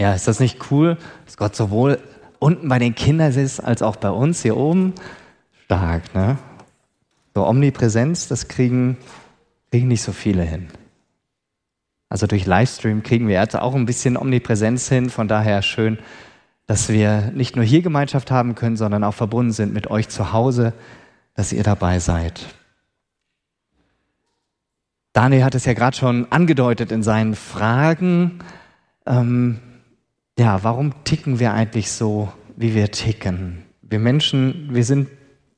Ja, ist das nicht cool, dass Gott sowohl unten bei den Kindern ist, als auch bei uns hier oben? Stark, ne? So Omnipräsenz, das kriegen, kriegen nicht so viele hin. Also durch Livestream kriegen wir jetzt auch ein bisschen Omnipräsenz hin. Von daher schön, dass wir nicht nur hier Gemeinschaft haben können, sondern auch verbunden sind mit euch zu Hause, dass ihr dabei seid. Daniel hat es ja gerade schon angedeutet in seinen Fragen. Ähm, ja, warum ticken wir eigentlich so, wie wir ticken? Wir Menschen, wir sind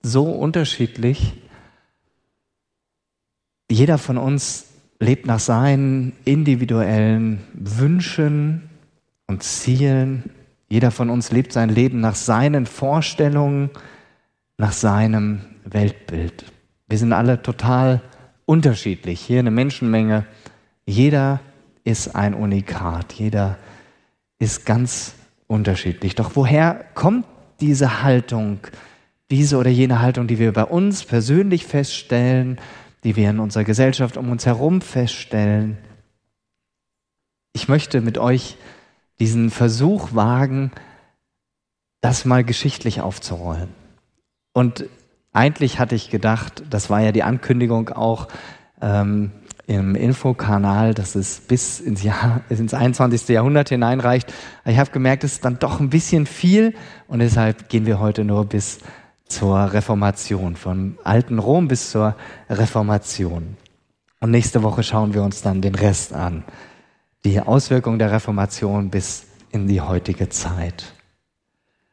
so unterschiedlich. Jeder von uns lebt nach seinen individuellen Wünschen und Zielen. Jeder von uns lebt sein Leben nach seinen Vorstellungen, nach seinem Weltbild. Wir sind alle total unterschiedlich. Hier eine Menschenmenge. Jeder ist ein Unikat. Jeder ist ganz unterschiedlich. Doch woher kommt diese Haltung, diese oder jene Haltung, die wir bei uns persönlich feststellen, die wir in unserer Gesellschaft um uns herum feststellen. Ich möchte mit euch diesen Versuch wagen, das mal geschichtlich aufzurollen. Und eigentlich hatte ich gedacht, das war ja die Ankündigung auch ähm, im Infokanal, dass es bis ins, Jahr, ins 21. Jahrhundert hineinreicht. Ich habe gemerkt, es ist dann doch ein bisschen viel und deshalb gehen wir heute nur bis zur Reformation, vom alten Rom bis zur Reformation. Und nächste Woche schauen wir uns dann den Rest an. Die Auswirkungen der Reformation bis in die heutige Zeit.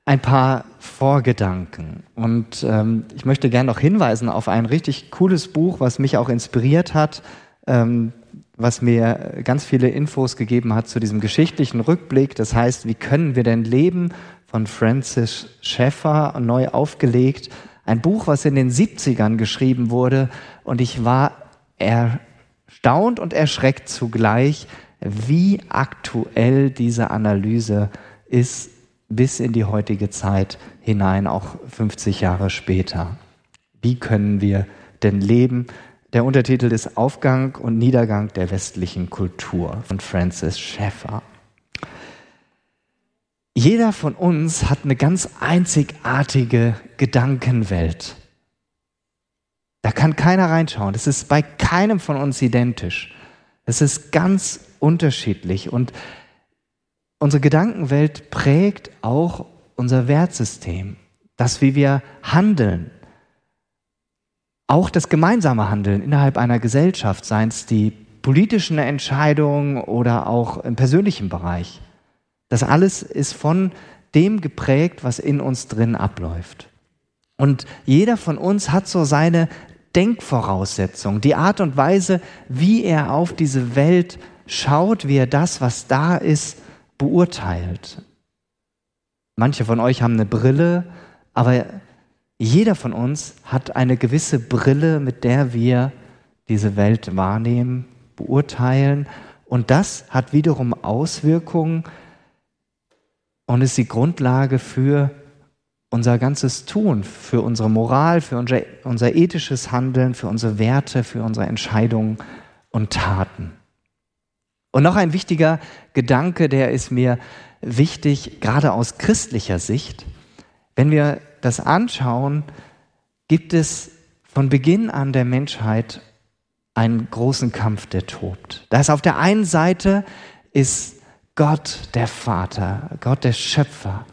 Ein paar Vorgedanken. Und ähm, ich möchte gerne noch hinweisen auf ein richtig cooles Buch, was mich auch inspiriert hat, ähm, was mir ganz viele Infos gegeben hat zu diesem geschichtlichen Rückblick. Das heißt, wie können wir denn leben von Francis Schaeffer neu aufgelegt. Ein Buch, was in den 70ern geschrieben wurde. Und ich war erstaunt und erschreckt zugleich, wie aktuell diese Analyse ist bis in die heutige Zeit hinein, auch 50 Jahre später. Wie können wir denn leben? Der Untertitel ist Aufgang und Niedergang der westlichen Kultur von Francis Schaeffer. Jeder von uns hat eine ganz einzigartige Gedankenwelt. Da kann keiner reinschauen. Das ist bei keinem von uns identisch. Es ist ganz unterschiedlich und unsere Gedankenwelt prägt auch unser Wertsystem, das, wie wir handeln. Auch das gemeinsame Handeln innerhalb einer Gesellschaft, seien es die politischen Entscheidungen oder auch im persönlichen Bereich. Das alles ist von dem geprägt, was in uns drin abläuft. Und jeder von uns hat so seine Denkvoraussetzung, die Art und Weise, wie er auf diese Welt schaut, wie er das, was da ist, beurteilt. Manche von euch haben eine Brille, aber jeder von uns hat eine gewisse Brille, mit der wir diese Welt wahrnehmen, beurteilen. Und das hat wiederum Auswirkungen und ist die Grundlage für unser ganzes Tun, für unsere Moral, für unser, unser ethisches Handeln, für unsere Werte, für unsere Entscheidungen und Taten. Und noch ein wichtiger Gedanke, der ist mir wichtig, gerade aus christlicher Sicht. Wenn wir das anschauen, gibt es von Beginn an der Menschheit einen großen Kampf, der tobt. Da ist auf der einen Seite ist Gott der Vater, Gott der Schöpfer,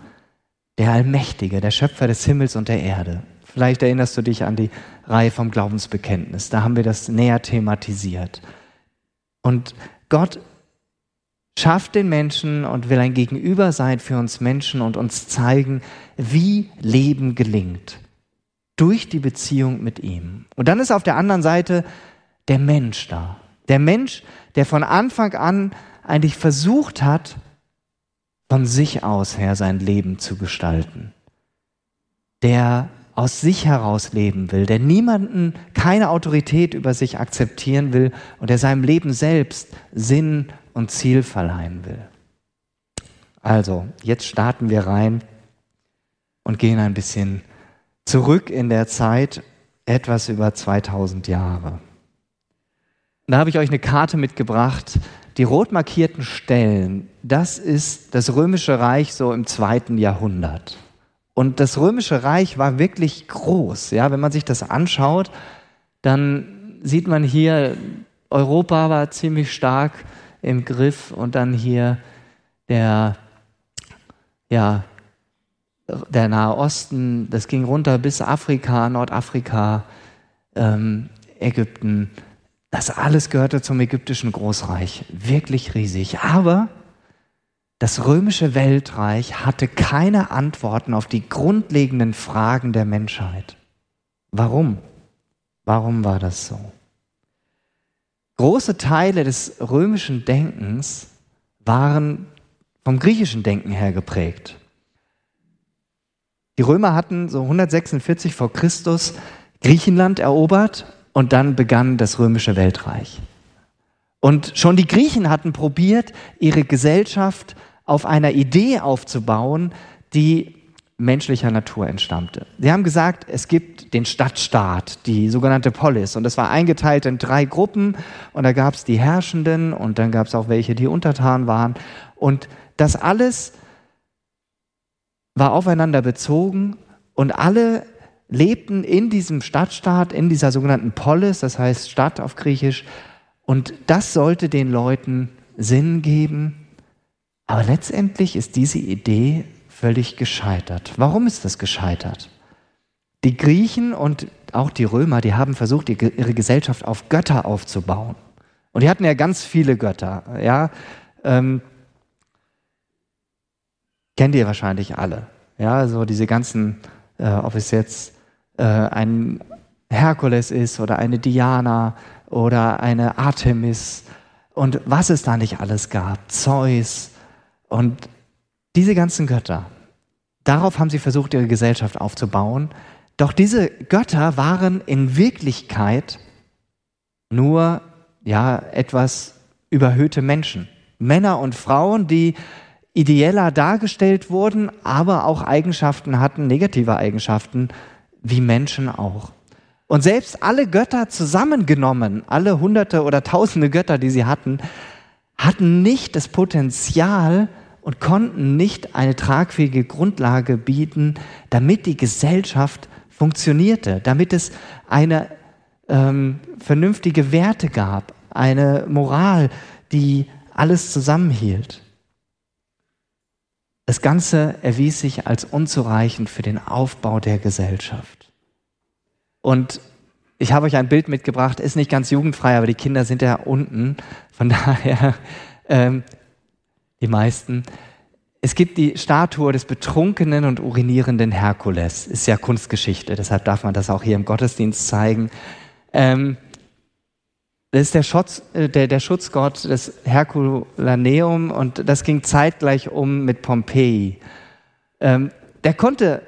der Allmächtige, der Schöpfer des Himmels und der Erde. Vielleicht erinnerst du dich an die Reihe vom Glaubensbekenntnis. Da haben wir das näher thematisiert. Und Gott schafft den Menschen und will ein Gegenüber sein für uns Menschen und uns zeigen, wie Leben gelingt. Durch die Beziehung mit ihm. Und dann ist auf der anderen Seite der Mensch da. Der Mensch, der von Anfang an eigentlich versucht hat, von sich aus her sein Leben zu gestalten. Der aus sich heraus leben will, der niemanden, keine Autorität über sich akzeptieren will und der seinem Leben selbst Sinn und Ziel verleihen will. Also, jetzt starten wir rein und gehen ein bisschen zurück in der Zeit, etwas über 2000 Jahre. Da habe ich euch eine Karte mitgebracht, die rot markierten Stellen, das ist das Römische Reich so im zweiten Jahrhundert. Und das Römische Reich war wirklich groß. Ja, wenn man sich das anschaut, dann sieht man hier, Europa war ziemlich stark im Griff und dann hier der, ja, der Nahe Osten, das ging runter bis Afrika, Nordafrika, ähm, Ägypten. Das alles gehörte zum ägyptischen Großreich, wirklich riesig. Aber das römische Weltreich hatte keine Antworten auf die grundlegenden Fragen der Menschheit. Warum? Warum war das so? Große Teile des römischen Denkens waren vom griechischen Denken her geprägt. Die Römer hatten so 146 vor Christus Griechenland erobert und dann begann das römische Weltreich. Und schon die Griechen hatten probiert, ihre Gesellschaft auf einer Idee aufzubauen, die menschlicher Natur entstammte. Sie haben gesagt, es gibt den Stadtstaat, die sogenannte Polis, und das war eingeteilt in drei Gruppen, und da gab es die Herrschenden, und dann gab es auch welche, die untertan waren, und das alles war aufeinander bezogen, und alle lebten in diesem Stadtstaat, in dieser sogenannten Polis, das heißt Stadt auf Griechisch, und das sollte den Leuten Sinn geben. Aber letztendlich ist diese Idee völlig gescheitert. Warum ist das gescheitert? Die Griechen und auch die Römer, die haben versucht, ihre Gesellschaft auf Götter aufzubauen. Und die hatten ja ganz viele Götter. Ja, ähm, kennt ihr wahrscheinlich alle. Ja, so diese ganzen, äh, ob es jetzt äh, ein Herkules ist oder eine Diana oder eine Artemis und was es da nicht alles gab, Zeus und diese ganzen Götter. Darauf haben sie versucht, ihre Gesellschaft aufzubauen. Doch diese Götter waren in Wirklichkeit nur ja etwas überhöhte Menschen, Männer und Frauen, die ideeller dargestellt wurden, aber auch Eigenschaften hatten, negative Eigenschaften, wie Menschen auch. Und selbst alle Götter zusammengenommen, alle hunderte oder tausende Götter, die sie hatten, hatten nicht das Potenzial und konnten nicht eine tragfähige Grundlage bieten, damit die Gesellschaft funktionierte, damit es eine ähm, vernünftige Werte gab, eine Moral, die alles zusammenhielt. Das Ganze erwies sich als unzureichend für den Aufbau der Gesellschaft. Und ich habe euch ein Bild mitgebracht, ist nicht ganz jugendfrei, aber die Kinder sind ja unten. Von daher, ähm, die meisten. Es gibt die Statue des betrunkenen und urinierenden Herkules. Ist ja Kunstgeschichte, deshalb darf man das auch hier im Gottesdienst zeigen. Ähm, das ist der, Schutz, äh, der, der Schutzgott des Herkulaneum und das ging zeitgleich um mit Pompeji. Ähm, der konnte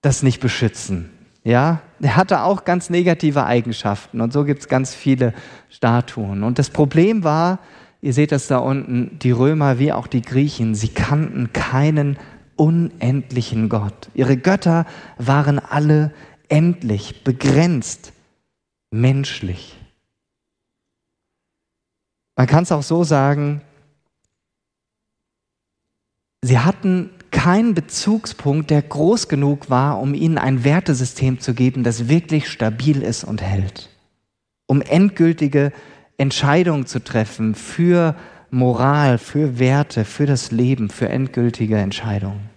das nicht beschützen. Ja, der hatte auch ganz negative Eigenschaften und so gibt es ganz viele Statuen. Und das Problem war, ihr seht das da unten, die Römer wie auch die Griechen, sie kannten keinen unendlichen Gott. Ihre Götter waren alle endlich, begrenzt, menschlich. Man kann es auch so sagen, sie hatten keinen Bezugspunkt, der groß genug war, um ihnen ein Wertesystem zu geben, das wirklich stabil ist und hält. Um endgültige Entscheidungen zu treffen für Moral, für Werte, für das Leben, für endgültige Entscheidungen.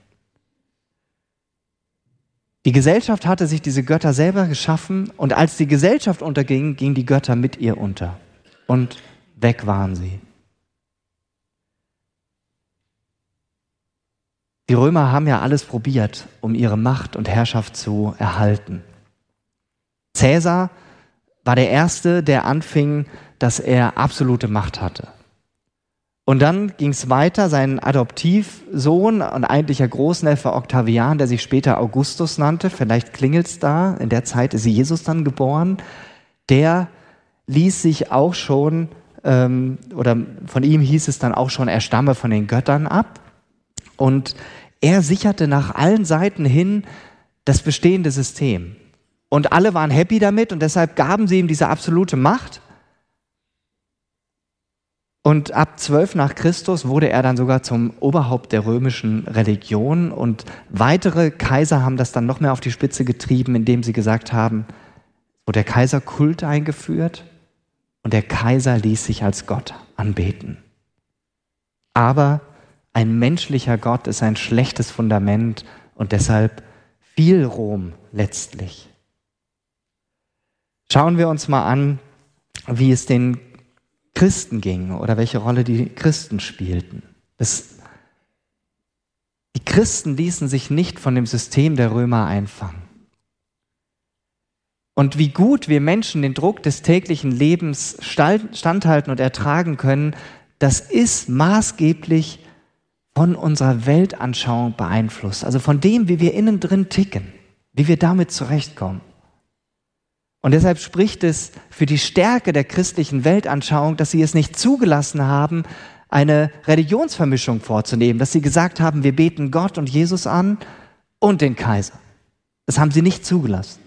Die Gesellschaft hatte sich diese Götter selber geschaffen und als die Gesellschaft unterging, gingen die Götter mit ihr unter. Und weg waren sie. Die Römer haben ja alles probiert, um ihre Macht und Herrschaft zu erhalten. Cäsar war der Erste, der anfing, dass er absolute Macht hatte. Und dann ging es weiter, sein Adoptivsohn und eigentlicher Großneffe Octavian, der sich später Augustus nannte, vielleicht klingelt's da, in der Zeit ist Jesus dann geboren, der ließ sich auch schon ähm, oder von ihm hieß es dann auch schon, er stamme von den Göttern ab. Und er sicherte nach allen Seiten hin das bestehende System. Und alle waren happy damit und deshalb gaben sie ihm diese absolute Macht. Und ab 12 nach Christus wurde er dann sogar zum Oberhaupt der römischen Religion und weitere Kaiser haben das dann noch mehr auf die Spitze getrieben, indem sie gesagt haben, wo der Kaiser Kult eingeführt und der Kaiser ließ sich als Gott anbeten. Aber ein menschlicher Gott ist ein schlechtes Fundament und deshalb fiel Rom letztlich. Schauen wir uns mal an, wie es den Christen ging oder welche Rolle die Christen spielten. Das, die Christen ließen sich nicht von dem System der Römer einfangen. Und wie gut wir Menschen den Druck des täglichen Lebens standhalten und ertragen können, das ist maßgeblich von unserer Weltanschauung beeinflusst. Also von dem, wie wir innen drin ticken, wie wir damit zurechtkommen. Und deshalb spricht es für die Stärke der christlichen Weltanschauung, dass sie es nicht zugelassen haben, eine Religionsvermischung vorzunehmen, dass sie gesagt haben, wir beten Gott und Jesus an und den Kaiser. Das haben sie nicht zugelassen.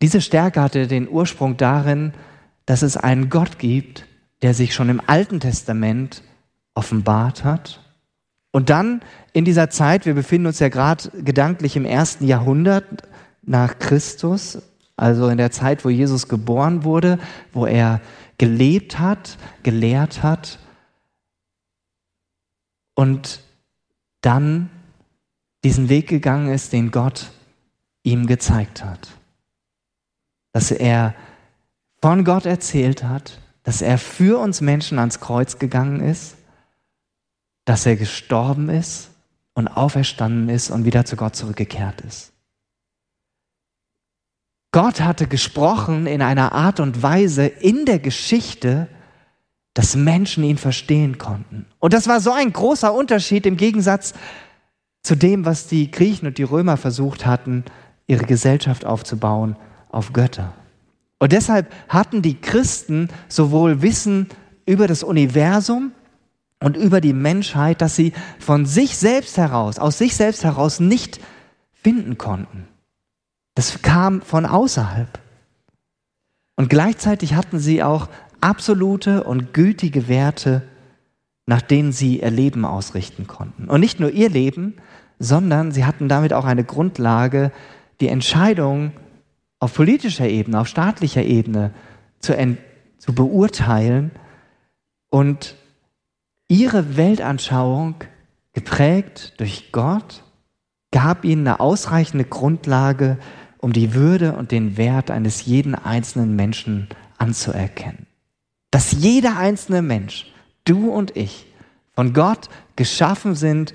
Diese Stärke hatte den Ursprung darin, dass es einen Gott gibt, der sich schon im Alten Testament offenbart hat. Und dann in dieser Zeit, wir befinden uns ja gerade gedanklich im ersten Jahrhundert, nach Christus, also in der Zeit, wo Jesus geboren wurde, wo er gelebt hat, gelehrt hat und dann diesen Weg gegangen ist, den Gott ihm gezeigt hat. Dass er von Gott erzählt hat, dass er für uns Menschen ans Kreuz gegangen ist, dass er gestorben ist und auferstanden ist und wieder zu Gott zurückgekehrt ist. Gott hatte gesprochen in einer Art und Weise in der Geschichte, dass Menschen ihn verstehen konnten. Und das war so ein großer Unterschied im Gegensatz zu dem, was die Griechen und die Römer versucht hatten, ihre Gesellschaft aufzubauen auf Götter. Und deshalb hatten die Christen sowohl Wissen über das Universum und über die Menschheit, dass sie von sich selbst heraus, aus sich selbst heraus nicht finden konnten. Das kam von außerhalb. Und gleichzeitig hatten sie auch absolute und gültige Werte, nach denen sie ihr Leben ausrichten konnten. Und nicht nur ihr Leben, sondern sie hatten damit auch eine Grundlage, die Entscheidung auf politischer Ebene, auf staatlicher Ebene zu, zu beurteilen und ihre Weltanschauung, geprägt durch Gott, gab ihnen eine ausreichende Grundlage, um die Würde und den Wert eines jeden einzelnen Menschen anzuerkennen. Dass jeder einzelne Mensch, du und ich, von Gott geschaffen sind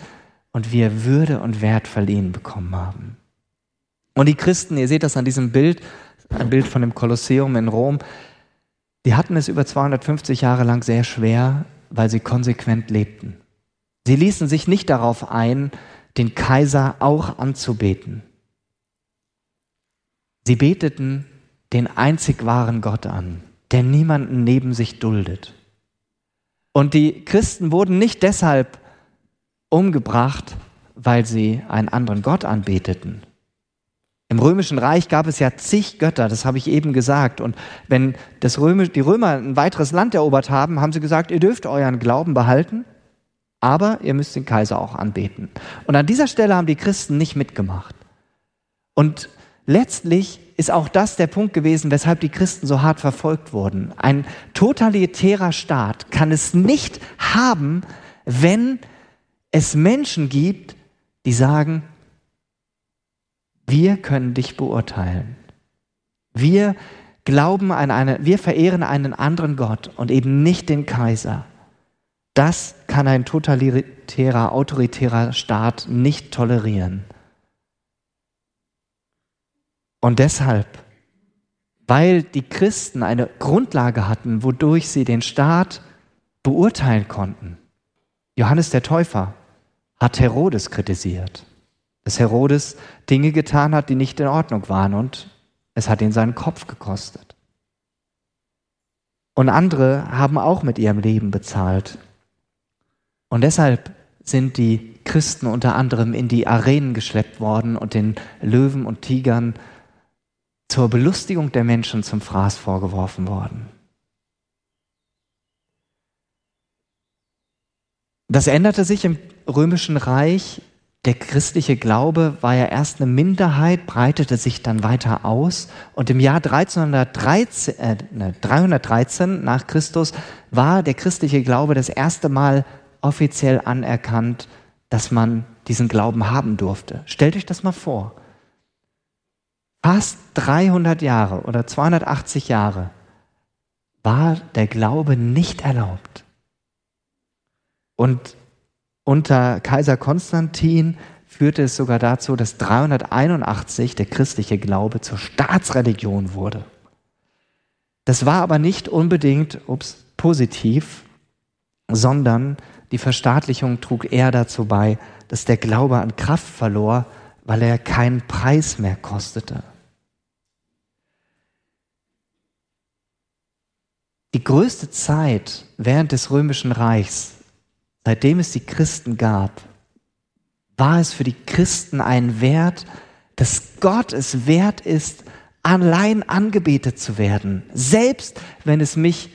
und wir Würde und Wert verliehen bekommen haben. Und die Christen, ihr seht das an diesem Bild, ein Bild von dem Kolosseum in Rom, die hatten es über 250 Jahre lang sehr schwer, weil sie konsequent lebten. Sie ließen sich nicht darauf ein, den Kaiser auch anzubeten. Sie beteten den einzig wahren Gott an, der niemanden neben sich duldet. Und die Christen wurden nicht deshalb umgebracht, weil sie einen anderen Gott anbeteten. Im römischen Reich gab es ja zig Götter, das habe ich eben gesagt. Und wenn das Römisch, die Römer ein weiteres Land erobert haben, haben sie gesagt, ihr dürft euren Glauben behalten, aber ihr müsst den Kaiser auch anbeten. Und an dieser Stelle haben die Christen nicht mitgemacht. Und letztlich ist auch das der Punkt gewesen, weshalb die Christen so hart verfolgt wurden. Ein totalitärer Staat kann es nicht haben, wenn es Menschen gibt, die sagen, wir können dich beurteilen. Wir glauben an eine, wir verehren einen anderen Gott und eben nicht den Kaiser. Das kann ein totalitärer, autoritärer Staat nicht tolerieren. Und deshalb, weil die Christen eine Grundlage hatten, wodurch sie den Staat beurteilen konnten. Johannes der Täufer hat Herodes kritisiert, dass Herodes Dinge getan hat, die nicht in Ordnung waren und es hat ihn seinen Kopf gekostet. Und andere haben auch mit ihrem Leben bezahlt. Und deshalb sind die Christen unter anderem in die Arenen geschleppt worden und den Löwen und Tigern zur Belustigung der Menschen zum Fraß vorgeworfen worden. Das änderte sich im römischen Reich. Der christliche Glaube war ja erst eine Minderheit, breitete sich dann weiter aus. Und im Jahr 1313, äh, ne, 313 nach Christus war der christliche Glaube das erste Mal offiziell anerkannt, dass man diesen Glauben haben durfte. Stellt euch das mal vor. Fast 300 Jahre oder 280 Jahre war der Glaube nicht erlaubt. Und unter Kaiser Konstantin führte es sogar dazu, dass 381 der christliche Glaube zur Staatsreligion wurde. Das war aber nicht unbedingt ups, positiv, sondern die Verstaatlichung trug eher dazu bei, dass der Glaube an Kraft verlor, weil er keinen Preis mehr kostete. Die größte Zeit während des römischen Reichs seitdem es die Christen gab, war es für die Christen ein Wert, dass Gott es wert ist, allein angebetet zu werden, selbst wenn es mich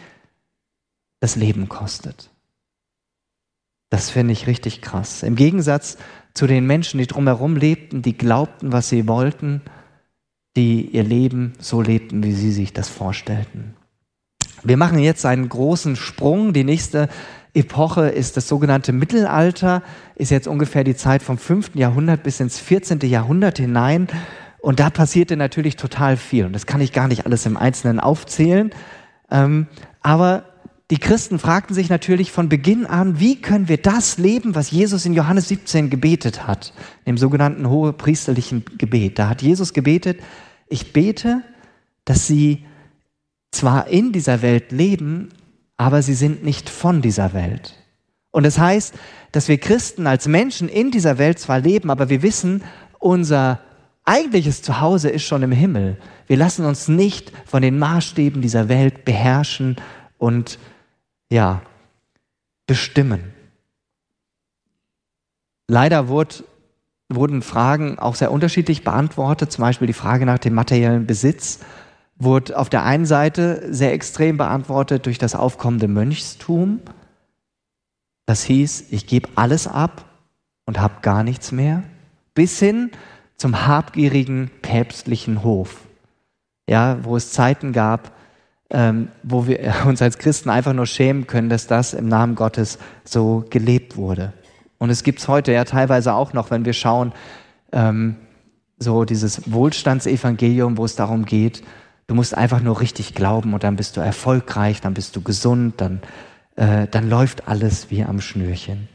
das Leben kostet. Das finde ich richtig krass. Im Gegensatz zu den Menschen, die drumherum lebten, die glaubten, was sie wollten, die ihr Leben so lebten, wie sie sich das vorstellten. Wir machen jetzt einen großen Sprung. Die nächste Epoche ist das sogenannte Mittelalter, ist jetzt ungefähr die Zeit vom 5. Jahrhundert bis ins 14. Jahrhundert hinein. Und da passierte natürlich total viel. Und das kann ich gar nicht alles im Einzelnen aufzählen. Ähm, aber die Christen fragten sich natürlich von Beginn an, wie können wir das leben, was Jesus in Johannes 17 gebetet hat, im sogenannten hohepriesterlichen Gebet. Da hat Jesus gebetet, ich bete, dass sie zwar in dieser Welt leben, aber sie sind nicht von dieser Welt. Und das heißt, dass wir Christen als Menschen in dieser Welt zwar leben, aber wir wissen, unser eigentliches Zuhause ist schon im Himmel. Wir lassen uns nicht von den Maßstäben dieser Welt beherrschen und ja, bestimmen. Leider wurde, wurden Fragen auch sehr unterschiedlich beantwortet, zum Beispiel die Frage nach dem materiellen Besitz wurde auf der einen Seite sehr extrem beantwortet durch das aufkommende Mönchstum. Das hieß, ich gebe alles ab und habe gar nichts mehr, bis hin zum habgierigen päpstlichen Hof. Ja, wo es Zeiten gab, ähm, wo wir uns als Christen einfach nur schämen können, dass das im Namen Gottes so gelebt wurde. Und es gibt es heute ja teilweise auch noch, wenn wir schauen, ähm, so dieses Wohlstandsevangelium, wo es darum geht, Du musst einfach nur richtig glauben und dann bist du erfolgreich, dann bist du gesund, dann, äh, dann läuft alles wie am Schnürchen.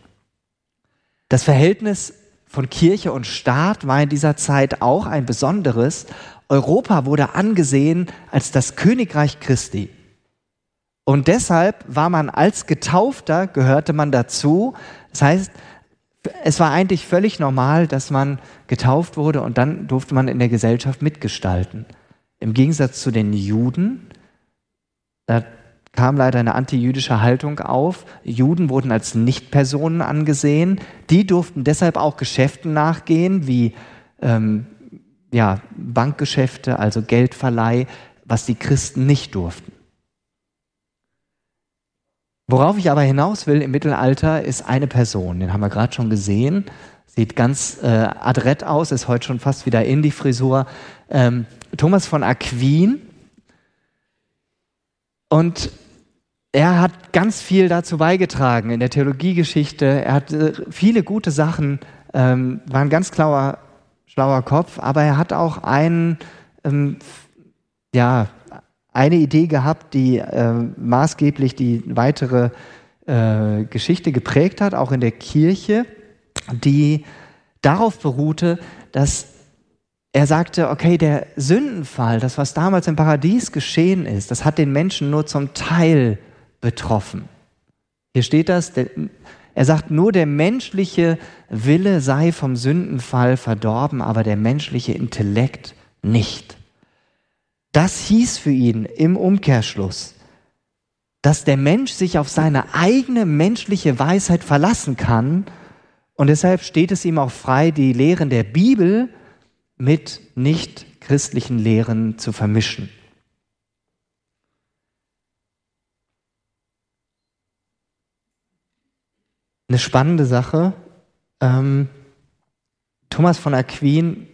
Das Verhältnis von Kirche und Staat war in dieser Zeit auch ein besonderes. Europa wurde angesehen als das Königreich Christi. Und deshalb war man als Getaufter, gehörte man dazu. Das heißt, es war eigentlich völlig normal, dass man getauft wurde und dann durfte man in der Gesellschaft mitgestalten. Im Gegensatz zu den Juden, da kam leider eine antijüdische Haltung auf. Juden wurden als Nichtpersonen angesehen. Die durften deshalb auch Geschäften nachgehen, wie ähm, ja, Bankgeschäfte, also Geldverleih, was die Christen nicht durften. Worauf ich aber hinaus will im Mittelalter ist eine Person, den haben wir gerade schon gesehen, sieht ganz äh, adrett aus, ist heute schon fast wieder in die Frisur. Ähm, Thomas von Aquin. Und er hat ganz viel dazu beigetragen in der Theologiegeschichte. Er hat äh, viele gute Sachen, ähm, war ein ganz schlauer, schlauer Kopf, aber er hat auch einen, ähm, ja, eine Idee gehabt, die äh, maßgeblich die weitere äh, Geschichte geprägt hat, auch in der Kirche, die darauf beruhte, dass er sagte, okay, der Sündenfall, das, was damals im Paradies geschehen ist, das hat den Menschen nur zum Teil betroffen. Hier steht das, er sagt, nur der menschliche Wille sei vom Sündenfall verdorben, aber der menschliche Intellekt nicht. Das hieß für ihn im Umkehrschluss, dass der Mensch sich auf seine eigene menschliche Weisheit verlassen kann und deshalb steht es ihm auch frei, die Lehren der Bibel mit nicht christlichen Lehren zu vermischen. eine spannende Sache. Ähm, Thomas von Aquin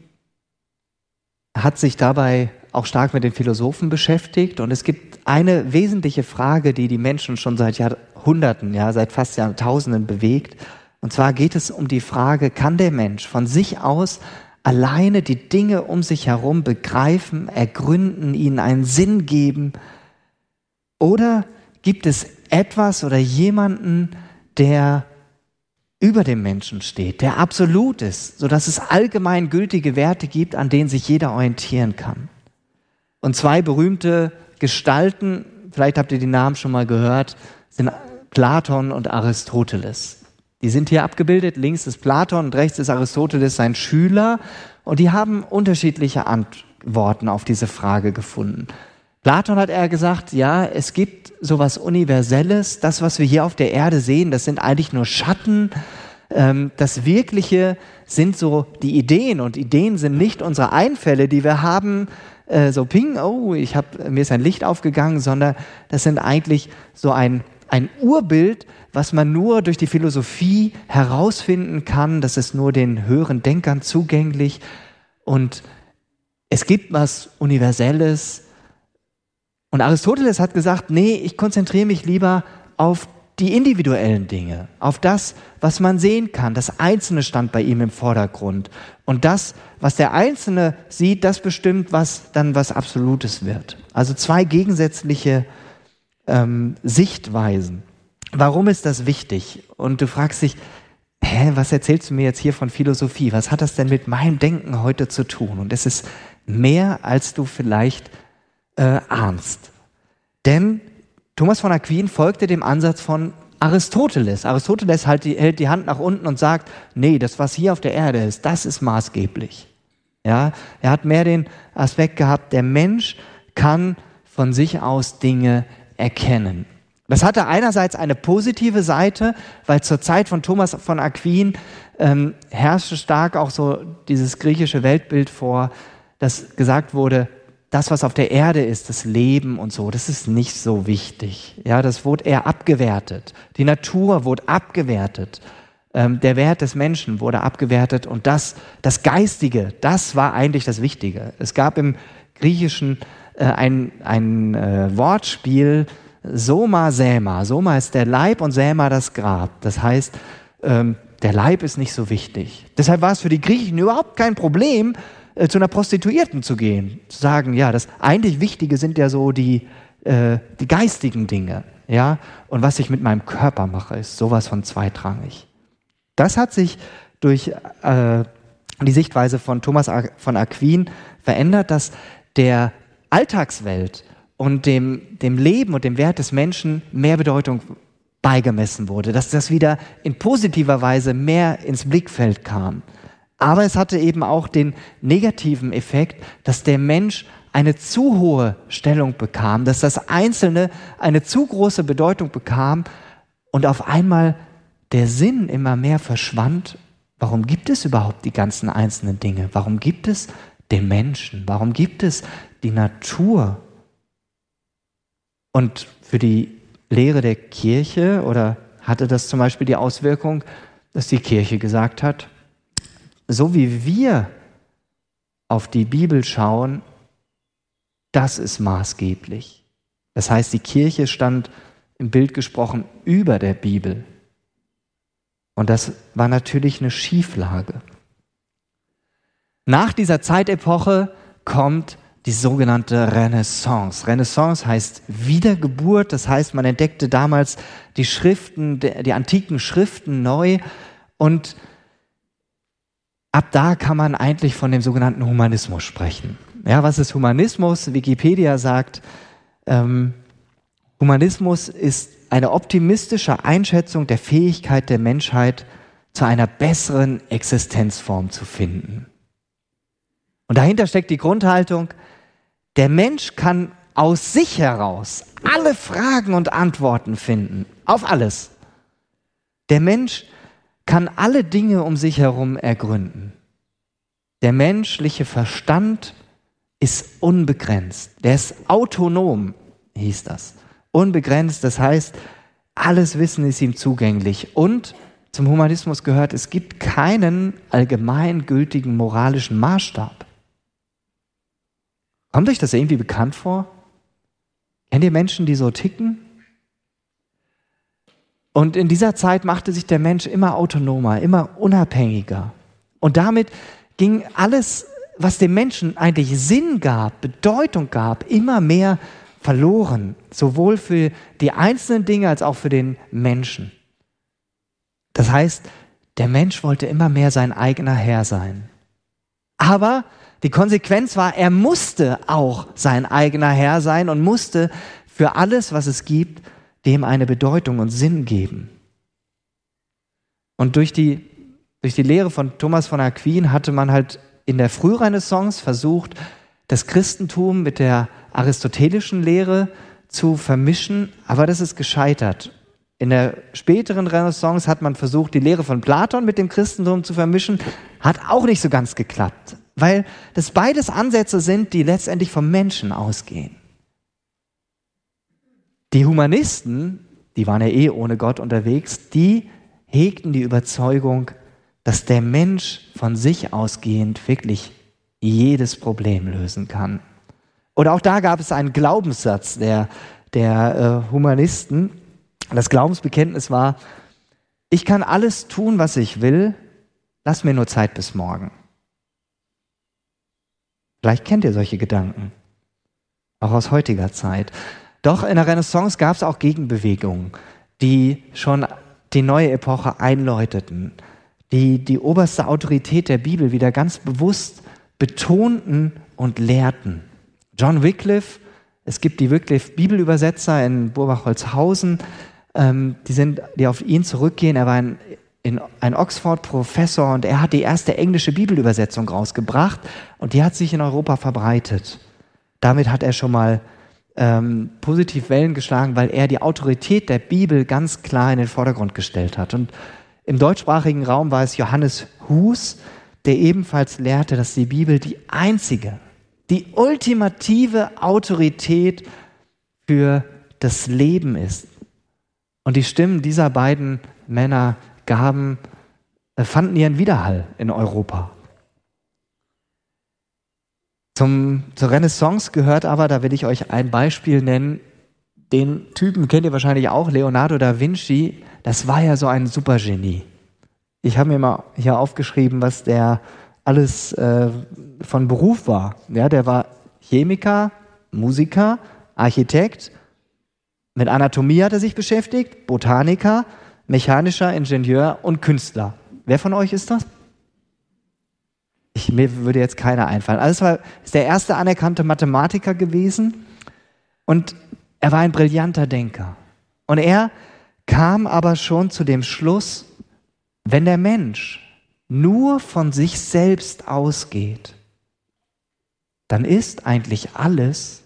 hat sich dabei auch stark mit den Philosophen beschäftigt und es gibt eine wesentliche Frage, die die Menschen schon seit Jahrhunderten, ja, seit fast Jahrtausenden bewegt. Und zwar geht es um die Frage, kann der Mensch von sich aus alleine die Dinge um sich herum begreifen, ergründen, ihnen einen Sinn geben? Oder gibt es etwas oder jemanden, der über dem Menschen steht, der absolut ist, sodass es allgemein gültige Werte gibt, an denen sich jeder orientieren kann? Und zwei berühmte Gestalten, vielleicht habt ihr die Namen schon mal gehört, sind Platon und Aristoteles. Die sind hier abgebildet. Links ist Platon und rechts ist Aristoteles, sein Schüler. Und die haben unterschiedliche Antworten auf diese Frage gefunden. Platon hat eher gesagt, ja, es gibt sowas Universelles. Das, was wir hier auf der Erde sehen, das sind eigentlich nur Schatten. Ähm, das Wirkliche sind so die Ideen. Und Ideen sind nicht unsere Einfälle, die wir haben, äh, so ping, oh, ich hab, mir ist ein Licht aufgegangen, sondern das sind eigentlich so ein, ein Urbild, was man nur durch die Philosophie herausfinden kann. Das ist nur den höheren Denkern zugänglich. Und es gibt was Universelles. Und Aristoteles hat gesagt, nee, ich konzentriere mich lieber auf die individuellen Dinge, auf das, was man sehen kann. Das Einzelne stand bei ihm im Vordergrund. Und das, was der Einzelne sieht, das bestimmt, was dann was Absolutes wird. Also zwei gegensätzliche ähm, Sichtweisen. Warum ist das wichtig? Und du fragst dich, hä, was erzählst du mir jetzt hier von Philosophie? Was hat das denn mit meinem Denken heute zu tun? Und es ist mehr, als du vielleicht äh, ahnst. Denn Thomas von Aquin folgte dem Ansatz von Aristoteles. Aristoteles hält die, hält die Hand nach unten und sagt, nee, das, was hier auf der Erde ist, das ist maßgeblich. Ja, er hat mehr den Aspekt gehabt, der Mensch kann von sich aus Dinge erkennen. Das hatte einerseits eine positive Seite, weil zur Zeit von Thomas von Aquin ähm, herrschte stark auch so dieses griechische Weltbild vor, dass gesagt wurde, das, was auf der Erde ist, das Leben und so, das ist nicht so wichtig. Ja, das wurde eher abgewertet. Die Natur wurde abgewertet. Ähm, der Wert des Menschen wurde abgewertet und das, das Geistige, das war eigentlich das Wichtige. Es gab im Griechischen äh, ein, ein äh, Wortspiel, Soma, Säma. Soma ist der Leib und Säma das Grab. Das heißt, ähm, der Leib ist nicht so wichtig. Deshalb war es für die Griechen überhaupt kein Problem, äh, zu einer Prostituierten zu gehen, zu sagen, ja, das eigentlich Wichtige sind ja so die, äh, die geistigen Dinge, ja, und was ich mit meinem Körper mache, ist sowas von zweitrangig. Das hat sich durch äh, die Sichtweise von Thomas von Aquin verändert, dass der Alltagswelt und dem, dem Leben und dem Wert des Menschen mehr Bedeutung beigemessen wurde, dass das wieder in positiver Weise mehr ins Blickfeld kam. Aber es hatte eben auch den negativen Effekt, dass der Mensch eine zu hohe Stellung bekam, dass das Einzelne eine zu große Bedeutung bekam und auf einmal der Sinn immer mehr verschwand. Warum gibt es überhaupt die ganzen einzelnen Dinge? Warum gibt es den Menschen? Warum gibt es die Natur? Und für die Lehre der Kirche oder hatte das zum Beispiel die Auswirkung, dass die Kirche gesagt hat, so wie wir auf die Bibel schauen, das ist maßgeblich. Das heißt, die Kirche stand im Bild gesprochen über der Bibel. Und das war natürlich eine Schieflage. Nach dieser Zeitepoche kommt die sogenannte Renaissance. Renaissance heißt Wiedergeburt, das heißt, man entdeckte damals die Schriften, die antiken Schriften neu und ab da kann man eigentlich von dem sogenannten Humanismus sprechen. Ja, was ist Humanismus? Wikipedia sagt, ähm, Humanismus ist eine optimistische Einschätzung der Fähigkeit der Menschheit, zu einer besseren Existenzform zu finden. Und dahinter steckt die Grundhaltung, der Mensch kann aus sich heraus alle Fragen und Antworten finden, auf alles. Der Mensch kann alle Dinge um sich herum ergründen. Der menschliche Verstand ist unbegrenzt. Der ist autonom, hieß das. Unbegrenzt, das heißt, alles Wissen ist ihm zugänglich. Und zum Humanismus gehört, es gibt keinen allgemeingültigen moralischen Maßstab. Kommt euch das irgendwie bekannt vor? Kennt ihr Menschen, die so ticken? Und in dieser Zeit machte sich der Mensch immer autonomer, immer unabhängiger. Und damit ging alles, was dem Menschen eigentlich Sinn gab, Bedeutung gab, immer mehr verloren, sowohl für die einzelnen Dinge als auch für den Menschen. Das heißt, der Mensch wollte immer mehr sein eigener Herr sein. Aber die Konsequenz war, er musste auch sein eigener Herr sein und musste für alles, was es gibt, dem eine Bedeutung und Sinn geben. Und durch die, durch die Lehre von Thomas von Aquin hatte man halt in der Frührenaissance versucht, das Christentum mit der aristotelischen Lehre zu vermischen, aber das ist gescheitert. In der späteren Renaissance hat man versucht, die Lehre von Platon mit dem Christentum zu vermischen, hat auch nicht so ganz geklappt, weil das beides Ansätze sind, die letztendlich vom Menschen ausgehen. Die Humanisten, die waren ja eh ohne Gott unterwegs, die hegten die Überzeugung, dass der Mensch von sich ausgehend wirklich jedes Problem lösen kann. Oder auch da gab es einen Glaubenssatz der, der äh, Humanisten. Das Glaubensbekenntnis war, ich kann alles tun, was ich will, lass mir nur Zeit bis morgen. Vielleicht kennt ihr solche Gedanken, auch aus heutiger Zeit. Doch in der Renaissance gab es auch Gegenbewegungen, die schon die neue Epoche einläuteten, die die oberste Autorität der Bibel wieder ganz bewusst betonten und lehrten. John Wycliffe, es gibt die Wycliffe-Bibelübersetzer in Burbach-Holzhausen, ähm, die, die auf ihn zurückgehen. Er war ein, in, ein Oxford-Professor und er hat die erste englische Bibelübersetzung rausgebracht und die hat sich in Europa verbreitet. Damit hat er schon mal ähm, positiv Wellen geschlagen, weil er die Autorität der Bibel ganz klar in den Vordergrund gestellt hat. Und im deutschsprachigen Raum war es Johannes Hus, der ebenfalls lehrte, dass die Bibel die einzige, die ultimative Autorität für das Leben ist. Und die Stimmen dieser beiden Männer gaben, äh, fanden ihren Widerhall in Europa. Zum, zur Renaissance gehört aber, da will ich euch ein Beispiel nennen, den Typen kennt ihr wahrscheinlich auch, Leonardo da Vinci, das war ja so ein Supergenie. Ich habe mir mal hier aufgeschrieben, was der alles äh, von Beruf war. Ja, der war Chemiker, Musiker, Architekt, mit Anatomie hat er sich beschäftigt, Botaniker, mechanischer Ingenieur und Künstler. Wer von euch ist das? Ich, mir würde jetzt keiner einfallen. Also war ist der erste anerkannte Mathematiker gewesen und er war ein brillanter Denker. Und er kam aber schon zu dem Schluss, wenn der Mensch nur von sich selbst ausgeht, dann ist eigentlich alles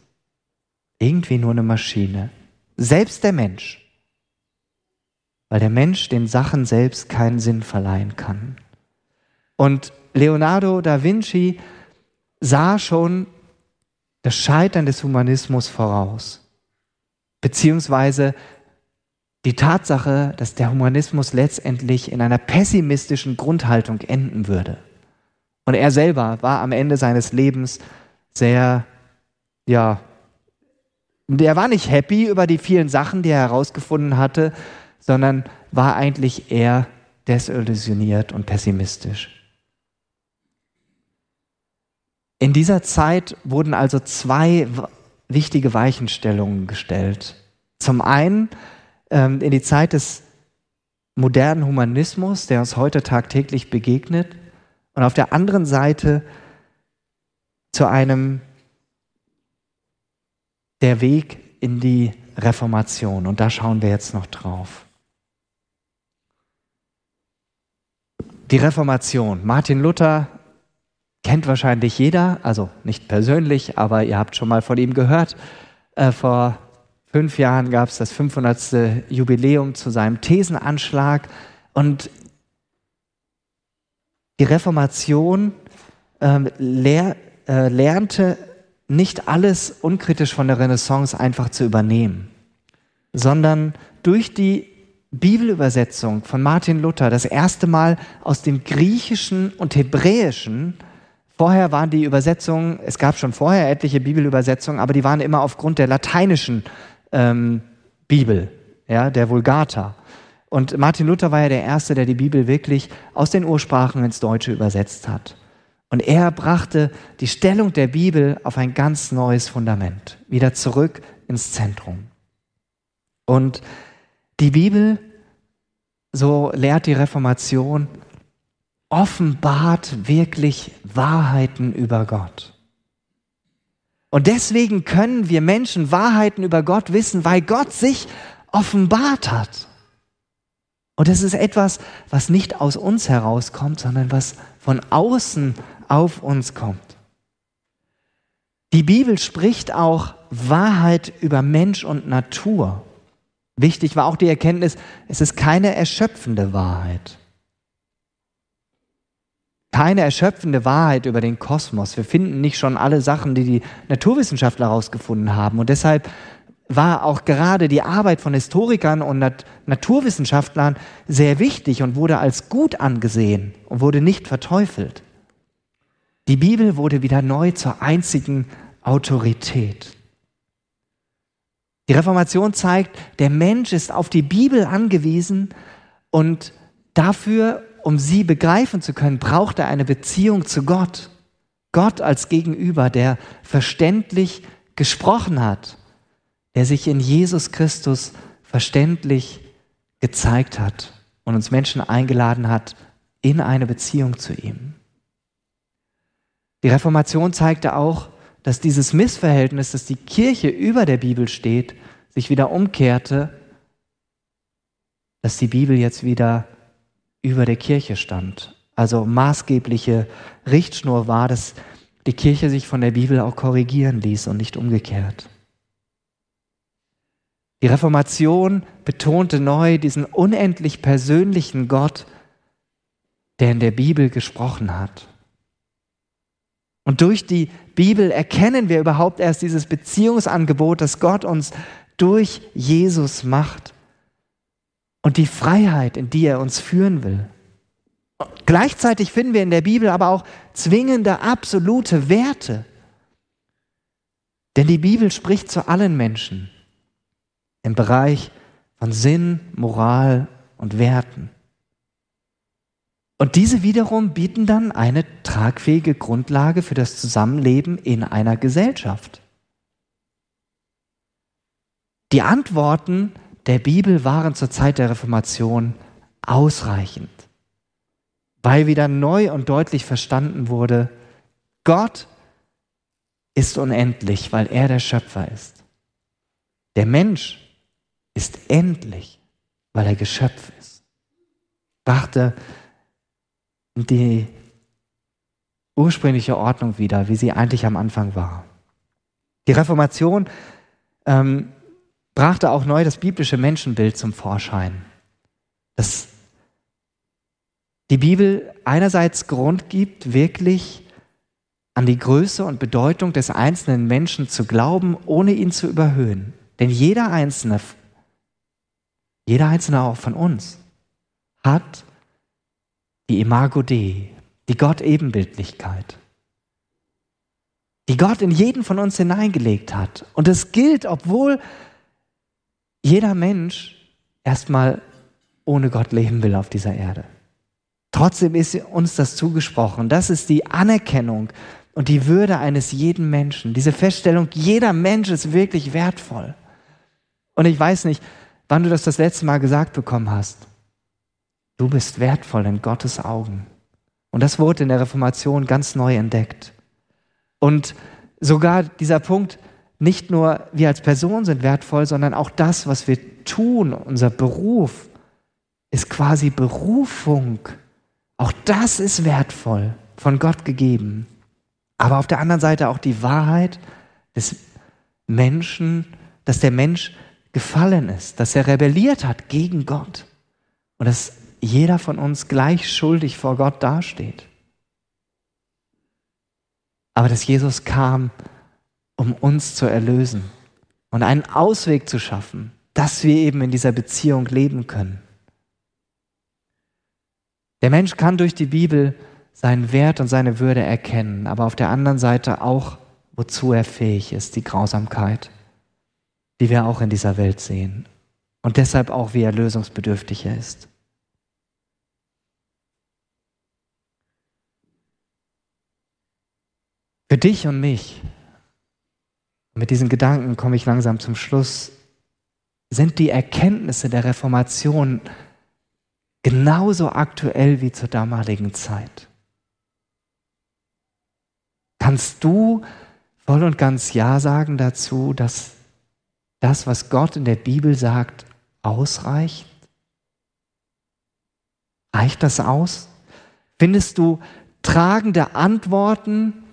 irgendwie nur eine Maschine. Selbst der Mensch. Weil der Mensch den Sachen selbst keinen Sinn verleihen kann. Und Leonardo da Vinci sah schon das Scheitern des Humanismus voraus. Beziehungsweise die Tatsache, dass der Humanismus letztendlich in einer pessimistischen Grundhaltung enden würde. Und er selber war am Ende seines Lebens sehr, ja, der war nicht happy über die vielen Sachen, die er herausgefunden hatte, sondern war eigentlich eher desillusioniert und pessimistisch. In dieser Zeit wurden also zwei wichtige Weichenstellungen gestellt. Zum einen ähm, in die Zeit des modernen Humanismus, der uns heute tagtäglich begegnet, und auf der anderen Seite zu einem der Weg in die Reformation. Und da schauen wir jetzt noch drauf. Die Reformation. Martin Luther kennt wahrscheinlich jeder, also nicht persönlich, aber ihr habt schon mal von ihm gehört. Äh, vor fünf Jahren gab es das 500. Jubiläum zu seinem Thesenanschlag und die Reformation äh, lehr, äh, lernte nicht alles unkritisch von der Renaissance einfach zu übernehmen, sondern durch die Bibelübersetzung von Martin Luther das erste Mal aus dem Griechischen und Hebräischen. Vorher waren die Übersetzungen, es gab schon vorher etliche Bibelübersetzungen, aber die waren immer aufgrund der lateinischen ähm, Bibel, ja, der Vulgata. Und Martin Luther war ja der Erste, der die Bibel wirklich aus den Ursprachen ins Deutsche übersetzt hat. Und er brachte die Stellung der Bibel auf ein ganz neues Fundament, wieder zurück ins Zentrum. Und die Bibel, so lehrt die Reformation, offenbart wirklich Wahrheiten über Gott. Und deswegen können wir Menschen Wahrheiten über Gott wissen, weil Gott sich offenbart hat. Und es ist etwas, was nicht aus uns herauskommt, sondern was von außen auf uns kommt. Die Bibel spricht auch Wahrheit über Mensch und Natur. Wichtig war auch die Erkenntnis, es ist keine erschöpfende Wahrheit. Keine erschöpfende Wahrheit über den Kosmos. Wir finden nicht schon alle Sachen, die die Naturwissenschaftler herausgefunden haben. Und deshalb war auch gerade die Arbeit von Historikern und Nat Naturwissenschaftlern sehr wichtig und wurde als gut angesehen und wurde nicht verteufelt. Die Bibel wurde wieder neu zur einzigen Autorität. Die Reformation zeigt, der Mensch ist auf die Bibel angewiesen und dafür, um sie begreifen zu können, braucht er eine Beziehung zu Gott. Gott als Gegenüber, der verständlich gesprochen hat, der sich in Jesus Christus verständlich gezeigt hat und uns Menschen eingeladen hat in eine Beziehung zu ihm. Die Reformation zeigte auch, dass dieses Missverhältnis, dass die Kirche über der Bibel steht, sich wieder umkehrte, dass die Bibel jetzt wieder über der Kirche stand. Also maßgebliche Richtschnur war, dass die Kirche sich von der Bibel auch korrigieren ließ und nicht umgekehrt. Die Reformation betonte neu diesen unendlich persönlichen Gott, der in der Bibel gesprochen hat. Und durch die Bibel erkennen wir überhaupt erst dieses Beziehungsangebot, das Gott uns durch Jesus macht und die Freiheit, in die er uns führen will. Gleichzeitig finden wir in der Bibel aber auch zwingende, absolute Werte. Denn die Bibel spricht zu allen Menschen im Bereich von Sinn, Moral und Werten. Und diese wiederum bieten dann eine tragfähige Grundlage für das Zusammenleben in einer Gesellschaft. Die Antworten der Bibel waren zur Zeit der Reformation ausreichend, weil wieder neu und deutlich verstanden wurde, Gott ist unendlich, weil er der Schöpfer ist. Der Mensch ist endlich, weil er Geschöpf ist. Brachte die ursprüngliche Ordnung wieder, wie sie eigentlich am Anfang war. Die Reformation ähm, brachte auch neu das biblische Menschenbild zum Vorschein. Dass die Bibel einerseits Grund gibt, wirklich an die Größe und Bedeutung des einzelnen Menschen zu glauben, ohne ihn zu überhöhen. Denn jeder Einzelne, jeder Einzelne auch von uns, hat die Imago Dei, die Gott-Ebenbildlichkeit, die Gott in jeden von uns hineingelegt hat. Und es gilt, obwohl jeder Mensch erstmal ohne Gott leben will auf dieser Erde. Trotzdem ist uns das zugesprochen. Das ist die Anerkennung und die Würde eines jeden Menschen. Diese Feststellung, jeder Mensch ist wirklich wertvoll. Und ich weiß nicht, wann du das das letzte Mal gesagt bekommen hast. Du bist wertvoll in Gottes Augen. Und das wurde in der Reformation ganz neu entdeckt. Und sogar dieser Punkt, nicht nur wir als Person sind wertvoll, sondern auch das, was wir tun, unser Beruf, ist quasi Berufung. Auch das ist wertvoll, von Gott gegeben. Aber auf der anderen Seite auch die Wahrheit des Menschen, dass der Mensch gefallen ist, dass er rebelliert hat gegen Gott und dass jeder von uns gleich schuldig vor Gott dasteht. Aber dass Jesus kam, um uns zu erlösen und einen Ausweg zu schaffen, dass wir eben in dieser Beziehung leben können. Der Mensch kann durch die Bibel seinen Wert und seine Würde erkennen, aber auf der anderen Seite auch, wozu er fähig ist, die Grausamkeit, die wir auch in dieser Welt sehen und deshalb auch, wie er lösungsbedürftig er ist. Für dich und mich, mit diesen Gedanken komme ich langsam zum Schluss, sind die Erkenntnisse der Reformation genauso aktuell wie zur damaligen Zeit. Kannst du voll und ganz Ja sagen dazu, dass das, was Gott in der Bibel sagt, ausreicht? Reicht das aus? Findest du tragende Antworten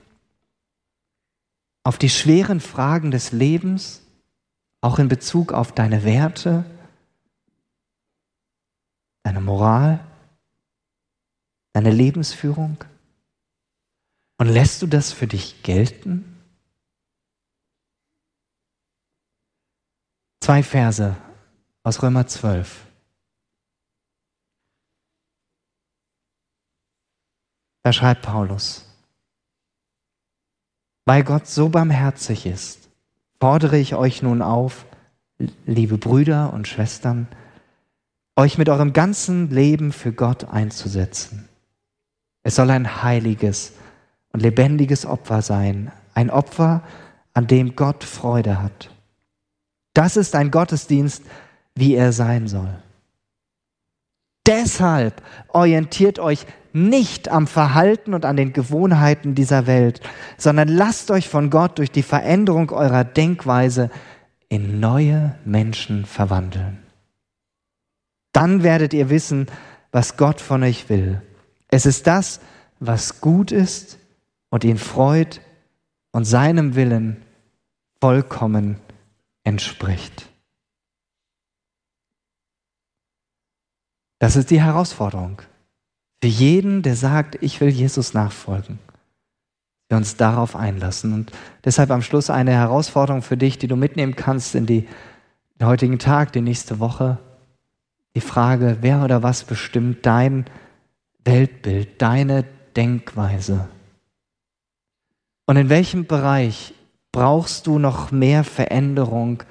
auf die schweren Fragen des Lebens, auch in Bezug auf deine Werte, deine Moral, deine Lebensführung? Und lässt du das für dich gelten? Zwei Verse aus Römer 12. Da schreibt Paulus, weil Gott so barmherzig ist, fordere ich euch nun auf, liebe Brüder und Schwestern, euch mit eurem ganzen Leben für Gott einzusetzen. Es soll ein heiliges und lebendiges Opfer sein, ein Opfer, an dem Gott Freude hat. Das ist ein Gottesdienst, wie er sein soll. Deshalb orientiert euch nicht am Verhalten und an den Gewohnheiten dieser Welt, sondern lasst euch von Gott durch die Veränderung eurer Denkweise in neue Menschen verwandeln. Dann werdet ihr wissen, was Gott von euch will. Es ist das, was gut ist und ihn freut und seinem Willen vollkommen entspricht. Das ist die Herausforderung. Für jeden, der sagt, ich will Jesus nachfolgen, wir uns darauf einlassen. Und deshalb am Schluss eine Herausforderung für dich, die du mitnehmen kannst in die, den heutigen Tag, die nächste Woche. Die Frage, wer oder was bestimmt dein Weltbild, deine Denkweise? Und in welchem Bereich brauchst du noch mehr Veränderung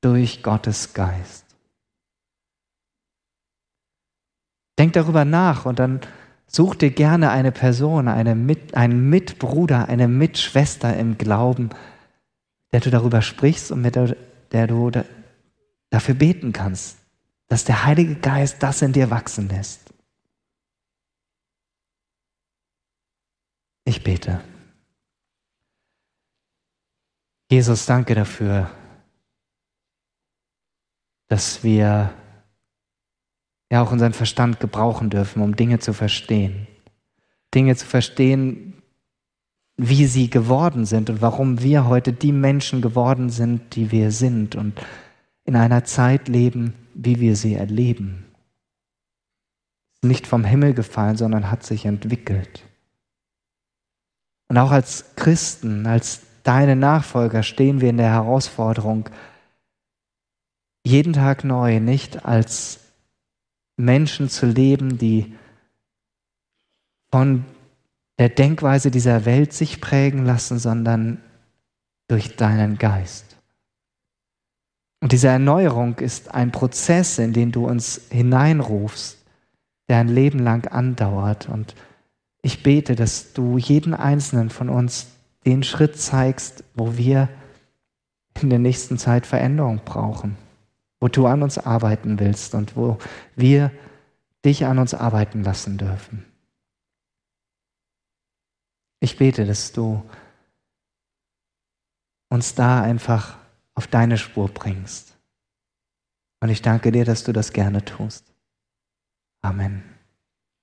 durch Gottes Geist? Denk darüber nach und dann such dir gerne eine Person, eine Mit, einen Mitbruder, eine Mitschwester im Glauben, der du darüber sprichst und mit der, der du da, dafür beten kannst, dass der Heilige Geist das in dir wachsen lässt. Ich bete. Jesus, danke dafür, dass wir ja auch unseren Verstand gebrauchen dürfen, um Dinge zu verstehen. Dinge zu verstehen, wie sie geworden sind und warum wir heute die Menschen geworden sind, die wir sind und in einer Zeit leben, wie wir sie erleben. Nicht vom Himmel gefallen, sondern hat sich entwickelt. Und auch als Christen, als deine Nachfolger stehen wir in der Herausforderung, jeden Tag neu nicht als Menschen zu leben, die von der Denkweise dieser Welt sich prägen lassen, sondern durch deinen Geist. Und diese Erneuerung ist ein Prozess, in den du uns hineinrufst, der ein Leben lang andauert. Und ich bete, dass du jeden einzelnen von uns den Schritt zeigst, wo wir in der nächsten Zeit Veränderung brauchen wo du an uns arbeiten willst und wo wir dich an uns arbeiten lassen dürfen. Ich bete, dass du uns da einfach auf deine Spur bringst. Und ich danke dir, dass du das gerne tust. Amen.